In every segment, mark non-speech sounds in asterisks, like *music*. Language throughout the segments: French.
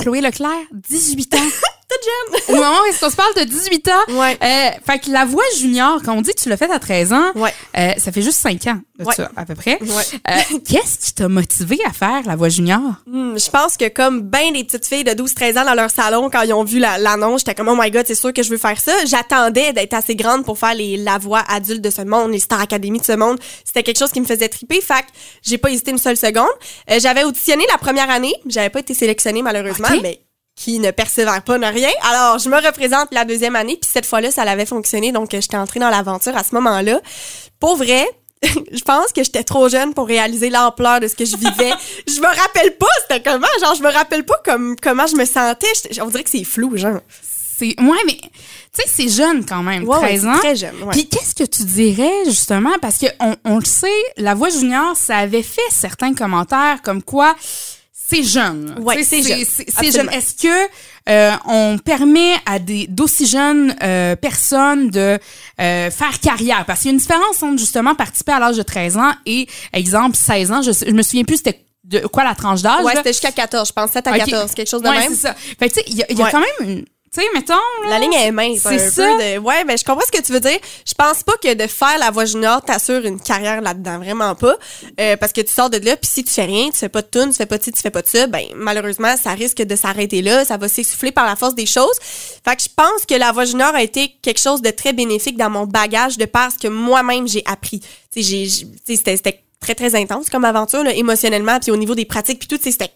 Chloé Leclerc, 18 ans. *laughs* Jeune. Au moment où est-ce qu'on se parle, t'as 18 ans. Ouais. Euh, fait que la voix junior, quand on dit que tu l'as faite à 13 ans, Ouais. euh, ça fait juste 5 ans de Ouais. ça, à peu près. Ouais. Euh, *laughs* Qu'est-ce qui t'a motivé à faire la voix junior? Hmm, je pense que comme ben des petites filles de 12-13 ans dans leur salon, quand ils ont vu la- l'annonce, j'étais comme, oh my god, c'est sûr que je veux faire ça. J'attendais d'être assez grande pour faire les, la voix adulte de ce monde, les Star Academy de ce monde. C'était quelque chose qui me faisait triper. Fait que j'ai pas hésité une seule seconde. J'avais auditionné la première année. J'avais pas été sélectionnée malheureusement, mais qui ne persévère pas n'a rien. Alors, je me représente la deuxième année, puis cette fois-là, ça l'avait fonctionné, donc euh, j'étais entrée dans l'aventure à ce moment-là. Pour vrai, *laughs* je pense que j'étais trop jeune pour réaliser l'ampleur de ce que je vivais. *laughs* je me rappelle pas c'était comment, genre je me rappelle pas comme comment je me sentais. On dirait que c'est flou, genre. C'est ouais, mais tu sais, c'est jeune quand même, Ouais, 13 ouais, ans. très jeune, ouais. Puis qu'est-ce que tu dirais justement? Parce que on, on le sait, la voix junior, ça avait fait certains commentaires comme quoi c'est jeune. Ouais, c'est jeune. C'est jeune. Est-ce que euh, on permet à des d'aussi jeunes euh, personnes de euh, faire carrière? Parce qu'il y a une différence entre justement participer à l'âge de 13 ans et exemple 16 ans. Je, je me souviens plus c'était de quoi la tranche d'âge. Ouais, c'était jusqu'à 14, je pense 7 à Ok. 14, quelque chose de ouais, même. c'est ça. Fait que tu sais, il y a, y a Ouais. quand même une tu sais, mettons. là, La ligne est mince. C'est ça. Peu de... Ouais, mais je comprends ce que tu veux dire. Je pense pas que de faire la voix junior t'assure une carrière là-dedans. Vraiment pas. Euh, parce que tu sors de là, puis si tu fais rien, tu fais pas de tune, tu fais pas de ci, tu fais pas de ça, ben, malheureusement, ça risque de s'arrêter là. Ça va s'essouffler par la force des choses. Fait que je pense que la voix junior a été quelque chose de très bénéfique dans mon bagage de par ce que moi-même j'ai appris. Tu sais, c'était, très, très intense comme aventure, là, émotionnellement, puis au niveau des pratiques, puis tout, c'était,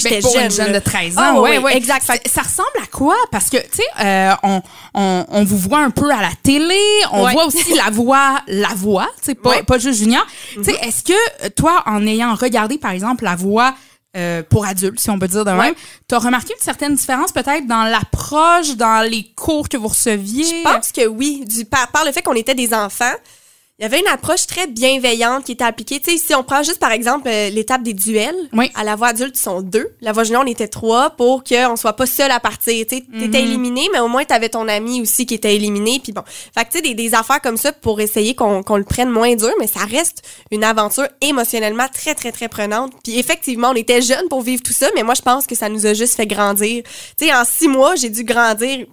sais, Ben, j'étais jeune. une jeune de 13 ans, Ah, ouais, oui, ouais. exact. Ça, ça ressemble à quoi? Parce que, tu sais, euh, on, on, on vous voit un peu à la télé, on Ouais. voit aussi la voix, la voix, tu sais, pas, Ouais. Mm-hmm. pas juste junior. Tu sais, est-ce que euh, toi, en ayant regardé, par exemple, la voix euh, pour adultes, si on peut dire de même, Ouais. t'as remarqué une certaine différence peut-être dans l'approche, dans les cours que vous receviez? Je pense que oui, du, par, par le fait qu'on était des enfants, il y avait une approche très bienveillante qui était appliquée. Tu sais, si on prend juste par exemple euh, l'étape des duels, Oui. à la voix adulte, ils sont deux. La voix junior, on était trois pour qu'on soit pas seul à partir. Tu sais, Mhm. t'étais éliminé, mais au moins t'avais ton ami aussi qui était éliminé. Puis bon, fait que tu sais, des, des affaires comme ça pour essayer qu'on qu'on le prenne moins dur, mais ça reste une aventure émotionnellement très très très prenante. Puis effectivement, on était jeunes pour vivre tout ça, mais moi je pense que ça nous a juste fait grandir. Tu sais, en six mois, j'ai dû grandir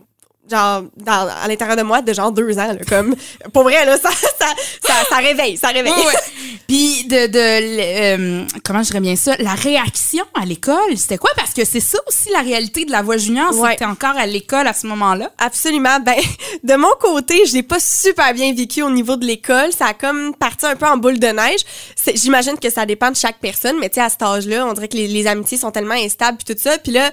genre dans, à l'intérieur de moi de genre deux ans là, comme pour vrai là ça ça, ça, ça réveille ça réveille. *laughs* Puis de, de euh, comment je dirais bien ça, la réaction à l'école, c'était quoi? Parce que c'est ça aussi la réalité de la voix junior, t'es encore à l'école à ce moment-là. Absolument. Ben, *laughs* de mon côté, je l'ai pas super bien vécu au niveau de l'école. Ça a comme parti un peu en boule de neige. J'imagine que ça dépend de chaque personne, mais tu sais, à cet âge-là, on dirait que les, les amitiés sont tellement instables puis tout ça. Puis là,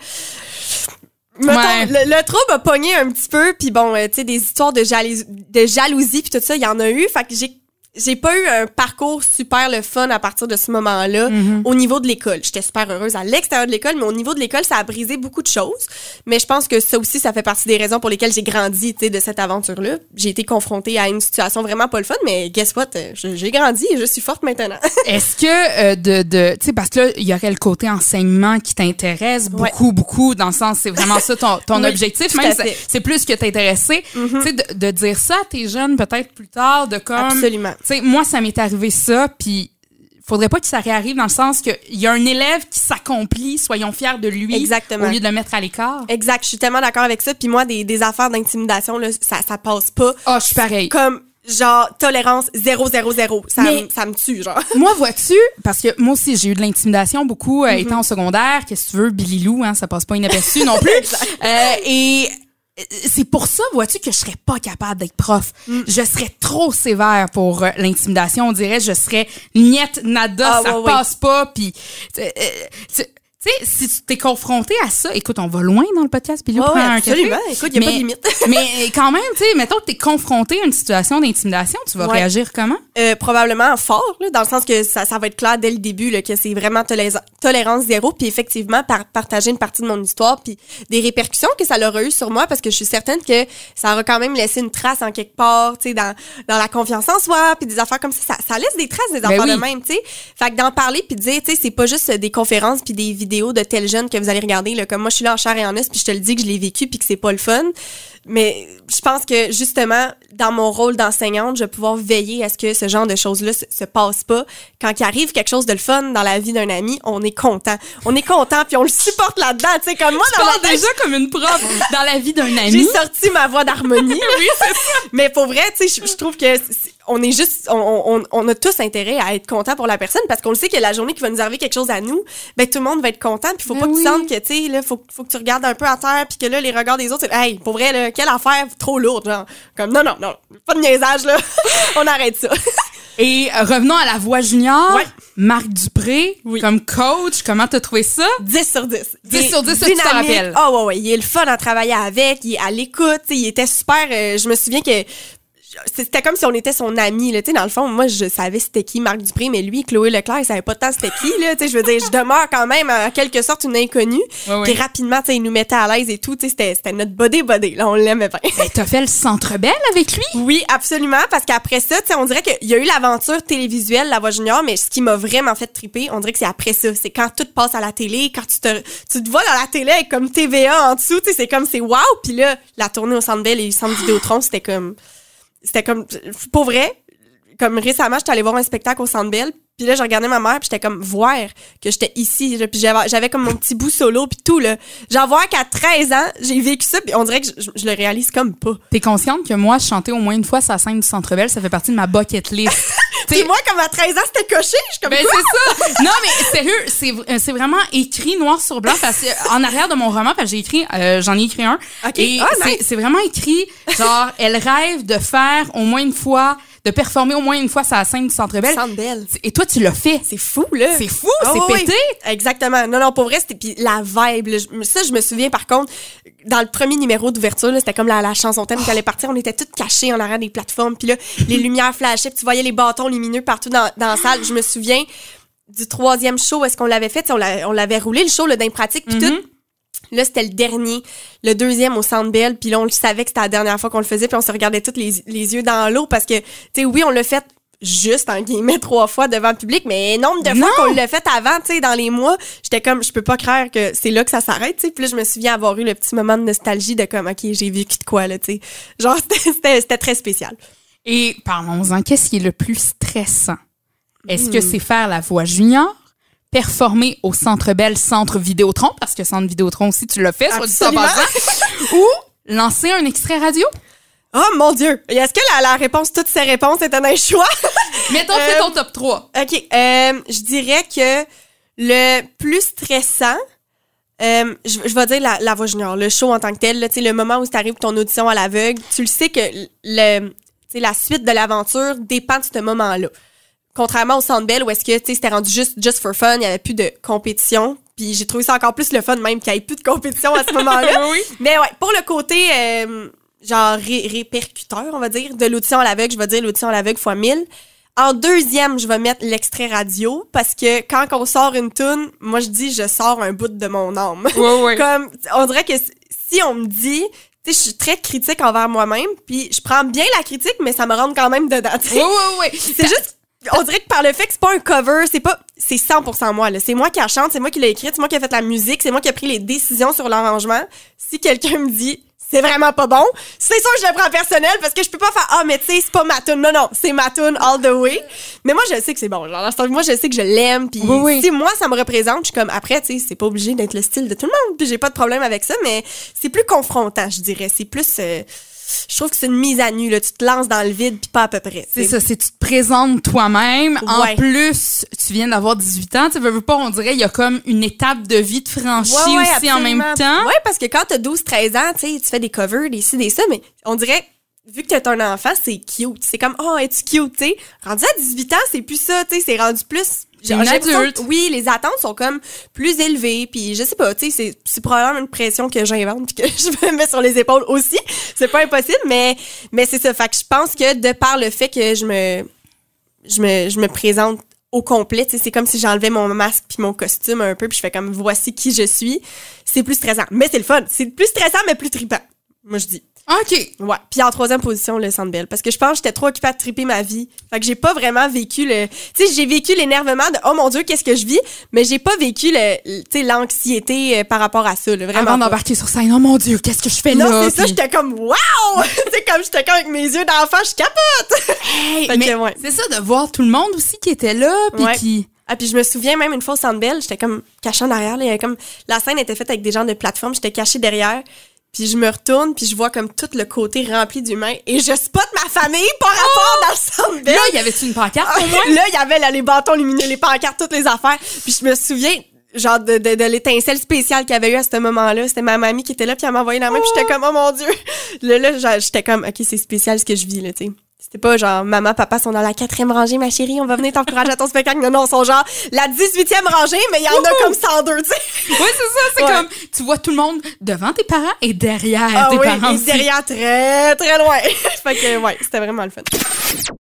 mettons, Ouais. le, le trouble a pogné un petit peu. Puis bon, euh, tu sais, des histoires de, jalousie, de jalousie puis tout ça, il y en a eu. Fait que j'ai j'ai pas eu un parcours super le fun à partir de ce moment-là au niveau de l'école. J'étais super heureuse à l'extérieur de l'école, mais au niveau de l'école, ça a brisé beaucoup de choses. Mais je pense que ça aussi, ça fait partie des raisons pour lesquelles j'ai grandi, tu sais, de cette aventure-là. J'ai été confrontée à une situation vraiment pas le fun, mais guess what? J'ai grandi et je suis forte maintenant. *laughs* Est-ce que euh, de, de tu sais parce que là il y aurait le côté enseignement qui t'intéresse Ouais. beaucoup beaucoup dans le sens c'est vraiment ça ton, ton *laughs* Oui, objectif même c'est plus que t'intéresser tu sais de, de dire ça à tes jeunes peut-être plus tard de comme Absolument. Sais moi ça m'est arrivé ça puis faudrait pas que ça réarrive dans le sens que il y a un élève qui s'accomplit soyons fiers de lui Exactement. au lieu de le mettre à l'écart exact, je suis tellement d'accord avec ça. Puis moi, des, des affaires d'intimidation, là, ça, ça passe pas. ah je suis pareil Comme, genre, tolérance 000. Ça, Mais- me- ça me tue, genre. *laughs* Moi, vois-tu, parce que moi aussi, j'ai eu de l'intimidation beaucoup euh, étant au secondaire. Qu'est-ce que tu veux, Billy Lou, hein, ça passe pas inaperçu non plus. *laughs* Euh, et c'est pour ça, vois-tu, que je serais pas capable d'être prof. Mm. Je serais trop sévère pour euh, l'intimidation. On dirait, je serais niette, nada, Ah, ça ouais, ouais. passe pas. Puis, euh, euh, tu tu sais, si tu t'es confronté à ça, écoute, on va loin dans le podcast, prends ouais, un café. absolument. Écoute, y a pas de Mais- limite. *laughs* mais quand même, tu sais, mettons que t'es confronté à une situation d'intimidation, tu vas Ouais. réagir comment? Euh, probablement fort, là, dans le sens que ça, ça va être clair dès le début là, que c'est vraiment tolé- tolérance zéro, puis effectivement par partager une partie de mon histoire, puis des répercussions que ça aura eu sur moi, parce que je suis certaine que ça aura quand même laissé une trace en quelque part, tu sais, dans, dans la confiance en soi, puis des affaires comme ça, ça, ça laisse des traces des affaires oui. de même, tu sais. Fait que d'en parler puis de dire, tu sais, c'est pas juste des conférences puis des vidéos de tels jeunes que vous allez regarder. Là, comme moi, je suis là en chair et en os, puis je te le dis que je l'ai vécu, puis que c'est pas le fun. Mais je pense que justement, dans mon rôle d'enseignante, je vais pouvoir veiller à ce que ce genre de choses-là se, se passe pas. Quand il arrive quelque chose de le fun dans la vie d'un ami, on est content. On est content, puis on le supporte là-dedans. Tu sais, comme moi, Tu dans parles tête, déjà comme une prof dans la vie d'un ami. j'ai sorti ma voix d'harmonie. *laughs* oui, c'est ça. Mais pour vrai, tu sais, je, trouve que on est juste, on, on, on a tous intérêt à être content pour la personne parce qu'on le sait que la journée qui va nous arriver quelque chose à nous, ben tout le monde va être content. Puis faut Ben pas que oui. tu sentes que tu sais là, faut, faut que tu regardes un peu à terre puis que là les regards des autres, c'est hey, pour vrai là, quelle affaire trop lourde, genre. Comme non non non, pas de niaisage là, *laughs* on arrête ça. *laughs* Et revenons à la voix junior. Ouais. Marc Dupré, Oui. comme coach, comment t'as trouvé ça? 10 sur 10. 10 sur 10, ça, tu t'en rappelles? Ah ouais, ouais. Il est le fun à travailler avec. Il est à l'écoute. Il était super. euh, je me souviens que c'était comme si on était son ami. Là. Tu sais, Dans le fond, moi, je savais c'était qui Marc Dupré, mais lui, Chloé Leclerc, il savait pas tant c'était qui. Là. Tu sais, Je veux dire, je demeure quand même en quelque sorte une inconnue. Puis rapidement, tu sais, il nous mettait à l'aise et tout. Tu sais, C'était c'était notre body body. Là, on l'aimait bien. Ben, t'as fait le Centre Belle avec lui? Oui, absolument, parce qu'après ça, tu sais, on dirait qu'il y a eu l'aventure télévisuelle, La Voix Junior, mais ce qui m'a vraiment fait triper, on dirait que c'est après ça. C'est quand tout passe à la télé, quand tu te, tu te vois dans la télé avec comme TVA en dessous, tu sais, c'est comme, c'est wow, puis là, la tournée au Centre Bell et le Centre Vidéotron, c'était comme, c'était comme, pour vrai, comme récemment, j'étais allée voir un spectacle au Centre Bell, puis là, je regardais ma mère, puis j'étais comme voir que j'étais ici, là, puis j'avais j'avais comme mon petit bout solo, puis tout, là. Genre voir qu'à 13 ans, j'ai vécu ça, puis on dirait que je, je- je le réalise comme pas. T'es consciente que moi, chanter au moins une fois sa scène du Centre Belle, ça fait partie de ma bucket list. *laughs* Puis moi, comme à 13 ans, c'était coché, je comme Ben c'est ça. *laughs* Non mais sérieux, c'est v- c'est vraiment écrit noir sur blanc parce que en arrière de mon roman, parce que j'ai écrit, euh, j'en ai écrit un. Ok. Et c'est- nice. c'est vraiment écrit genre elle rêve de faire au moins une fois, de performer au moins une fois sa scène du Centre Belle. Centre. Et toi tu l'as fait. C'est fou, là. C'est fou, Ah c'est oui, pété. oui. Exactement. Non, non, pour vrai, c'était puis la vibe. là, je- ça, je me souviens, par contre, dans le premier numéro d'ouverture, c'était comme la, la chanson thème qui allait partir. On était toutes cachées en arrière des plateformes. Puis là, les lumières flashaient. Puis tu voyais les bâtons lumineux partout dans, dans la salle. Je me souviens du troisième show. Est-ce qu'on l'avait fait? On l'a- on l'avait roulé, le show, le d'impratique. Puis Mhm. tout. Là, c'était le dernier, le deuxième au Centre Bell, puis là, on le savait que c'était la dernière fois qu'on le faisait, puis on se regardait tous les, les yeux dans l'eau parce que, tu sais, oui, on l'a fait juste, en guillemets, *laughs* trois fois devant le public, mais nombre de fois qu'on l'a fait avant, tu sais, dans les mois, j'étais comme, je peux pas croire que c'est là que ça s'arrête, tu sais, puis là, je me souviens avoir eu le petit moment de nostalgie de comme, OK, j'ai vécu de quoi, là, tu sais. Genre, *laughs* c'était- très spécial. Et parlons-en, qu'est-ce qui est le plus stressant? Est-ce Hmm. que c'est faire la voix junior, performer au Centre Belle, Centre Vidéotron, parce que Centre Vidéotron aussi, tu l'as fait, soit dit en Absolument. passant, *laughs* ou lancer un extrait radio? Oh mon Dieu! Est-ce que la, la réponse, toutes ces réponses étaient un choix? *laughs* Mettons, Euh, fais ton top 3. OK. euh, je dirais que le plus stressant, euh, je, je vais dire la, la voix junior, le show en tant que tel, là, le moment où tu arrives ton audition à l'aveugle, tu le sais que le, la suite de l'aventure dépend de ce moment-là. Contrairement au Centre Bell où est-ce que tu sais, c'était rendu juste just for fun, il y avait plus de compétition. Puis j'ai trouvé ça encore plus le fun même qu'il n'y ait plus de compétition à ce moment-là. *laughs* oui. Mais ouais, pour le côté euh, genre ré- répercuteur, on va dire, de l'audition à l'aveugle, je vais dire l'audition à l'aveugle fois 1000. En deuxième, je vais mettre l'extrait radio parce que quand on sort une tune, moi je dis je sors un bout de mon âme. Ouais, ouais. *laughs* Comme on dirait que si on me dit, tu sais, je suis très critique envers moi-même, puis je prends bien la critique, mais ça me rentre quand même dedans. Ouais, ouais, ouais. C'est juste on dirait que par le fait que c'est pas un cover, c'est pas c'est 100% moi là, c'est moi qui la chante, c'est moi qui l'ai écrite, c'est moi qui ai fait la musique, c'est moi qui ai pris les décisions sur l'arrangement. Si quelqu'un me dit c'est vraiment pas bon, c'est sûr que je le prends personnel parce que je peux pas faire ah mais tu sais c'est pas ma tune. Non non, c'est ma tune all the way. Mais moi je sais que c'est bon. Genre moi je sais que je l'aime puis Oui, oui. si moi ça me représente, je suis comme après tu sais c'est pas obligé d'être le style de tout le monde, puis j'ai pas de problème avec ça mais c'est plus confrontant, je dirais, c'est plus euh, je trouve que c'est une mise à nu là, tu te lances dans le vide puis pas à peu près. C'est ça, c'est tu te présentes toi-même. En plus, tu viens d'avoir 18 ans. Tu veux, veux pas, on dirait, il y a comme une étape de vie de franchie Ouais, ouais, aussi en même temps. Ouais, parce que quand t'as 12, 13 ans, tu fais des covers, des ci, des ça, mais on dirait, vu que t'as un enfant, c'est cute. C'est comme, oh, es-tu cute, tu sais? Rendu à 18 ans, c'est plus ça, tu sais, c'est rendu plus. T'es une adulte. Oui, les attentes sont comme plus élevées, puis je sais pas, tu sais, c'est- c'est probablement une pression que j'invente *laughs* que je me mets sur les épaules aussi. C'est pas impossible, mais, mais c'est ça. Fait que je pense que de par le fait que je me, je me, je me présente au complet, c'est comme si j'enlevais mon masque puis mon costume un peu puis je fais comme voici qui je suis. C'est plus stressant, mais c'est le fun. C'est plus stressant mais plus trippant. Moi je dis. OK. Ouais. Puis en troisième position, le Centre Bell. Parce que je pense que j'étais trop occupée à triper ma vie. Fait que j'ai pas vraiment vécu le... Tu sais, j'ai vécu l'énervement de « Oh mon Dieu, qu'est-ce que je vis? » Mais j'ai pas vécu le, tu sais, l'anxiété euh, par rapport à ça, là, vraiment Avant d'embarquer sur scène, oh mon Dieu, qu'est-ce que je fais Non, là? c'est ça, j'étais comme « Wow! *laughs* » sais, comme j'étais comme avec mes yeux d'enfant, je capote! Hey, Fait mais que, ouais. c'est ça de voir tout le monde aussi qui était là puis Ouais. qui Ah, puis je me souviens même une fois au Centre Bell, j'étais comme cachée en arrière. Là, comme la scène était faite avec des gens de plateforme, j'étais cachée derrière. Puis je me retourne, puis je vois comme tout le côté rempli d'humains et je spot ma famille par rapport dans le Centre là, il y avait une pancarte *laughs* là, il y avait là, les bâtons lumineux, les pancartes, toutes les affaires. Puis je me souviens genre de, de, de l'étincelle spéciale qu'il y avait eu à ce moment-là. C'était ma mamie qui était là, puis elle m'a envoyé la main, puis j'étais comme, oh mon Dieu. *laughs* Là, là j'étais comme, OK, c'est spécial ce que je vis, là, tu sais. C'était pas genre, maman, papa sont dans la quatrième rangée, ma chérie, on va venir t'encourager à ton spectacle. Non, non, ils sont genre la 18e rangée, mais il y en a comme 102, tu sais. Oui, c'est ça, c'est Ouais. comme tu vois tout le monde devant tes parents et derrière Ah tes oui, parents et derrière très, très loin. *laughs* fait que, ouais, c'était vraiment le fun.